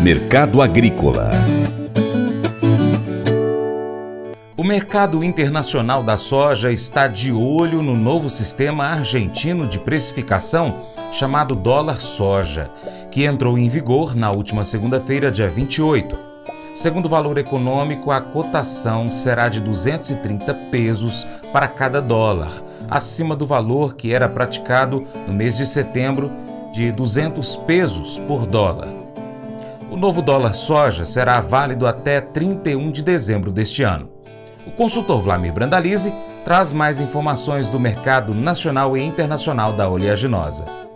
Mercado Agrícola O mercado internacional da soja está de olho no novo sistema argentino de precificação chamado dólar soja, que entrou em vigor na última segunda-feira, dia 28. Segundo o valor econômico, a cotação será de 230 pesos para cada dólar, acima do valor que era praticado no mês de setembro de 200 pesos por dólar. O novo dólar soja será válido até 31 de dezembro deste ano. O consultor Vlamir Brandalize traz mais informações do mercado nacional e internacional da oleaginosa.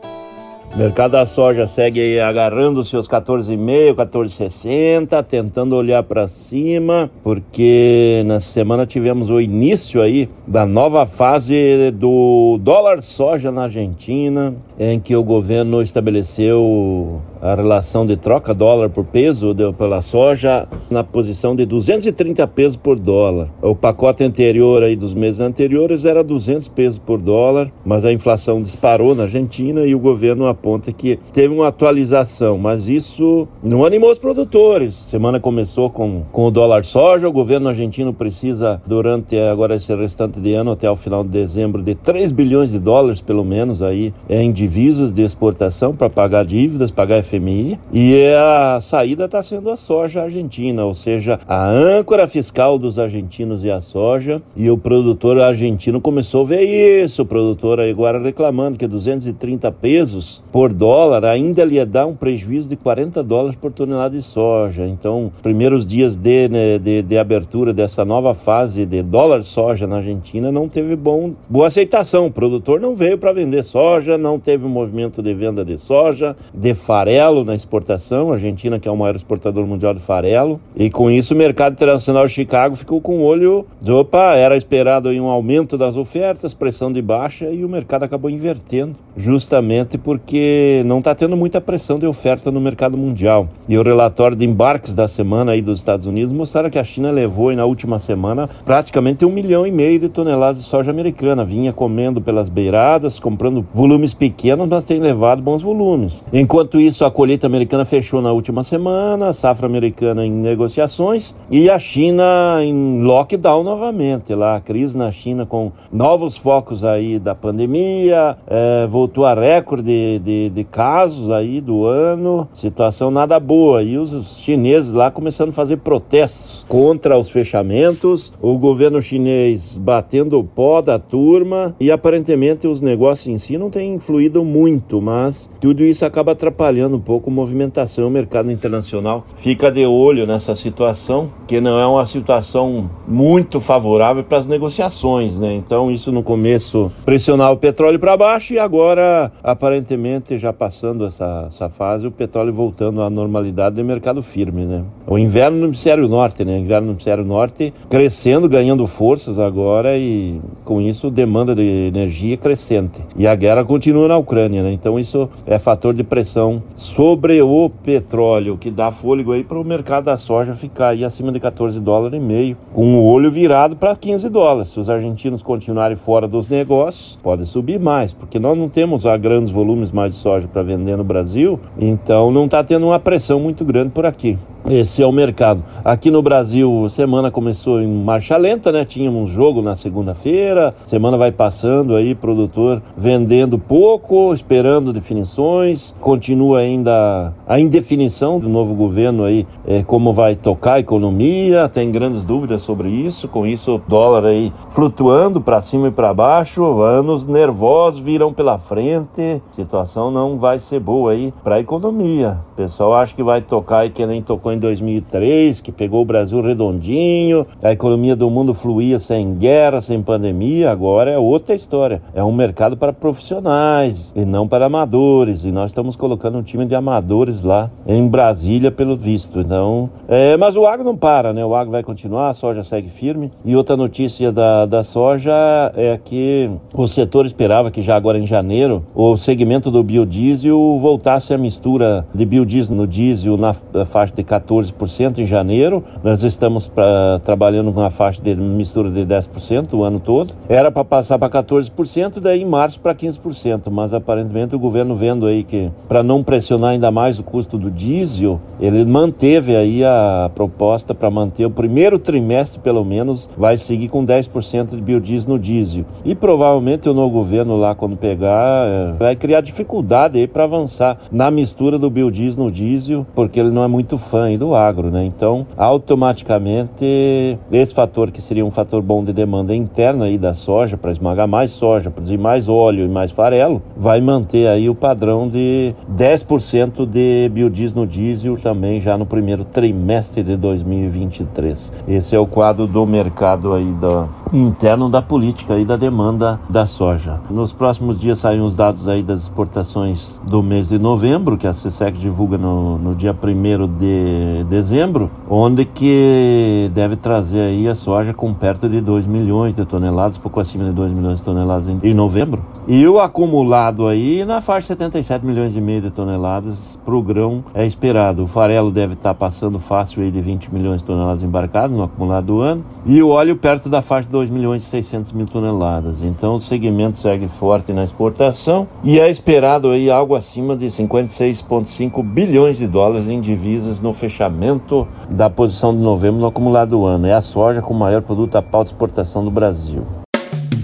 Mercado da soja segue agarrando seus 14,5, 14,60, tentando olhar para cima, porque na semana tivemos o início aí da nova fase do dólar soja na Argentina, em que o governo estabeleceu a relação de troca dólar por peso de, pela soja na posição de 230 pesos por dólar. O pacote anterior aí dos meses anteriores era 200 pesos por dólar, mas a inflação disparou na Argentina e o governo aponta que teve uma atualização, mas isso não animou os produtores. Semana começou com, com o dólar soja, o governo argentino precisa durante agora esse restante de ano até o final de dezembro de 3 bilhões de dólares pelo menos aí em divisas de exportação para pagar dívidas, pagar FMI, e a saída está sendo a soja argentina, ou seja, a âncora fiscal dos argentinos e a soja, e o produtor argentino começou a ver isso, o produtor agora reclamando que 230 pesos por dólar ainda lhe dá um prejuízo de 40 dólares por tonelada de soja. Então, primeiros dias de, né, de, de abertura dessa nova fase de dólar soja na Argentina não teve bom, boa aceitação. O produtor não veio para vender soja, não teve movimento de venda de soja, de farelo farelo na exportação, a Argentina que é o maior exportador mundial de farelo, e com isso o mercado internacional de Chicago ficou com o olho de opa, era esperado um aumento das ofertas, pressão de baixa e o mercado acabou invertendo, justamente porque não está tendo muita pressão de oferta no mercado mundial. E o relatório de embarques da semana aí dos Estados Unidos mostraram que a China levou na última semana praticamente um milhão e meio de toneladas de soja americana, vinha comendo pelas beiradas, comprando volumes pequenos, mas tem levado bons volumes. Enquanto isso, a colheita americana fechou na última semana, safra americana em negociações e a China em lockdown novamente. Lá a crise na China com novos focos aí da pandemia, é, voltou a recorde de, de, de, casos aí do ano, situação nada boa. E os chineses lá começando a fazer protestos contra os fechamentos, o governo chinês batendo o pó da turma e aparentemente os negócios em si não têm influído muito, mas tudo isso acaba atrapalhando pouco movimentação. O mercado internacional fica de olho nessa situação, que não é uma situação muito favorável para as negociações, né? Então, isso no começo pressionava o petróleo para baixo e agora, aparentemente, já passando essa, essa fase, o petróleo voltando à normalidade de mercado firme, né? O inverno no hemisfério norte, né? O inverno no hemisfério norte crescendo, ganhando forças agora e com isso demanda de energia crescente. E a guerra continua na Ucrânia, né? Então, isso é fator de pressão sobre o petróleo, que dá fôlego aí para o mercado da soja ficar aí acima de 14 dólares e meio, com o olho virado para 15 dólares. Se os argentinos continuarem fora dos negócios, pode subir mais, porque nós não temos a grandes volumes mais de soja para vender no Brasil, então não está tendo uma pressão muito grande por aqui. Esse é o mercado. Aqui no Brasil, semana começou em marcha lenta, né? Tínhamos jogo na segunda-feira, semana vai passando aí, produtor vendendo pouco, esperando definições, continua ainda a indefinição do novo governo aí, é, como vai tocar a economia, tem grandes dúvidas sobre isso, com isso o dólar aí flutuando para cima e para baixo, anos nervosos virão pela frente, situação não vai ser boa aí para a economia. O pessoal acha que vai tocar e que nem tocou em 2003, que pegou o Brasil redondinho, a economia do mundo fluía sem guerra, sem pandemia, agora é outra história. É um mercado para profissionais e não para amadores, e nós estamos colocando um time de amadores lá em Brasília, pelo visto. Então, é, mas o agro não para, né? O agro vai continuar, a soja segue firme. E outra notícia da, da soja é que o setor esperava que já agora em janeiro o segmento do biodiesel voltasse a mistura de biodiesel no diesel na faixa de 14 14% em janeiro. Nós estamos pra, trabalhando com uma faixa de mistura de 10% o ano todo. Era para passar para 14%, daí em março para 15%, mas aparentemente o governo vendo aí que para não pressionar ainda mais o custo do diesel, ele manteve aí a proposta para manter o primeiro trimestre pelo menos vai seguir com 10% de biodiesel no diesel. E provavelmente o novo governo lá quando pegar é, vai criar dificuldade aí para avançar na mistura do biodiesel no diesel, porque ele não é muito fã do agro, né? Então, automaticamente esse fator que seria um fator bom de demanda interna aí da soja para esmagar mais soja, produzir mais óleo e mais farelo, vai manter aí o padrão de 10% de biodiesel no diesel também já no primeiro trimestre de 2023. Esse é o quadro do mercado aí da, interno da política e da demanda da soja. Nos próximos dias saem os dados aí das exportações do mês de novembro, que a CSEC divulga no, no dia 1 de dezembro, onde que deve trazer aí a soja com perto de 2 milhões de toneladas, pouco acima de 2 milhões de toneladas em, em novembro. E o acumulado aí na faixa de 77 milhões e meio de toneladas para o grão é esperado. O farelo deve estar tá passando fácil aí de 20 milhões de toneladas embarcadas no acumulado do ano. E o óleo perto da faixa de 2 milhões e 600 mil toneladas. Então o segmento segue forte na exportação e é esperado aí algo acima de 56,5 bilhões de dólares em divisas no fechamento da posição de novembro no acumulado do ano. É a soja com o maior produto a pauta de exportação do Brasil.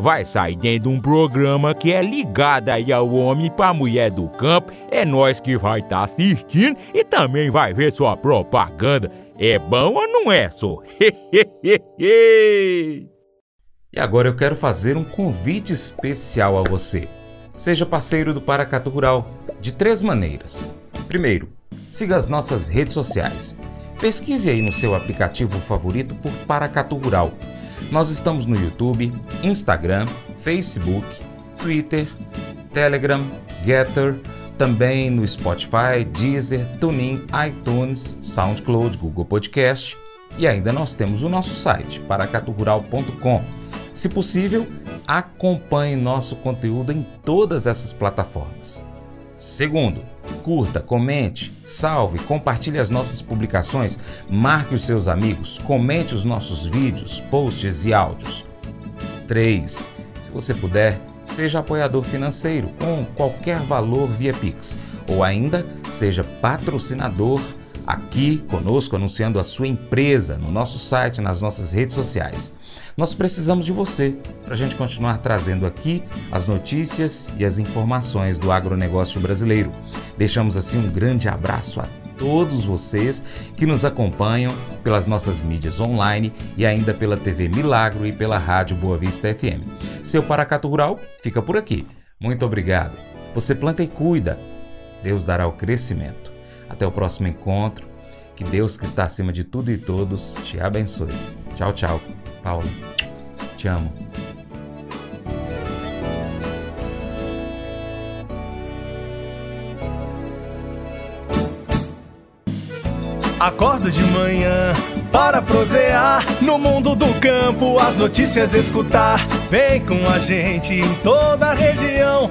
vai sair dentro de um programa que é ligado aí ao homem para mulher do campo. É nós que vai estar tá assistindo e também vai ver sua propaganda. É bom ou não é, só? E agora eu quero fazer um convite especial a você. Seja parceiro do Paracatu Rural de três maneiras. Primeiro, siga as nossas redes sociais. Pesquise aí no seu aplicativo favorito por Paracatu Rural. Nós estamos no YouTube, Instagram, Facebook, Twitter, Telegram, Getter, também no Spotify, Deezer, TuneIn, iTunes, SoundCloud, Google Podcast e ainda nós temos o nosso site paracaturural.com se possível, acompanhe nosso conteúdo em todas essas plataformas. Segundo, curta, comente, salve, compartilhe as nossas publicações, marque os seus amigos, comente os nossos vídeos, posts e áudios. 3. Se você puder, seja apoiador financeiro com qualquer valor via Pix ou ainda seja patrocinador aqui conosco anunciando a sua empresa no nosso site, nas nossas redes sociais. Nós precisamos de você para a gente continuar trazendo aqui as notícias e as informações do agronegócio brasileiro. Deixamos assim um grande abraço a todos vocês que nos acompanham pelas nossas mídias online e ainda pela TV Milagro e pela Rádio Boa Vista FM. Seu Paracato Rural fica por aqui. Muito obrigado. Você planta e cuida. Deus dará o crescimento. Até o próximo encontro. Que Deus, que está acima de tudo e todos, te abençoe. Tchau, tchau. Paulo, te amo. Acordo de manhã para prosear no mundo do campo, as notícias escutar. Vem com a gente em toda a região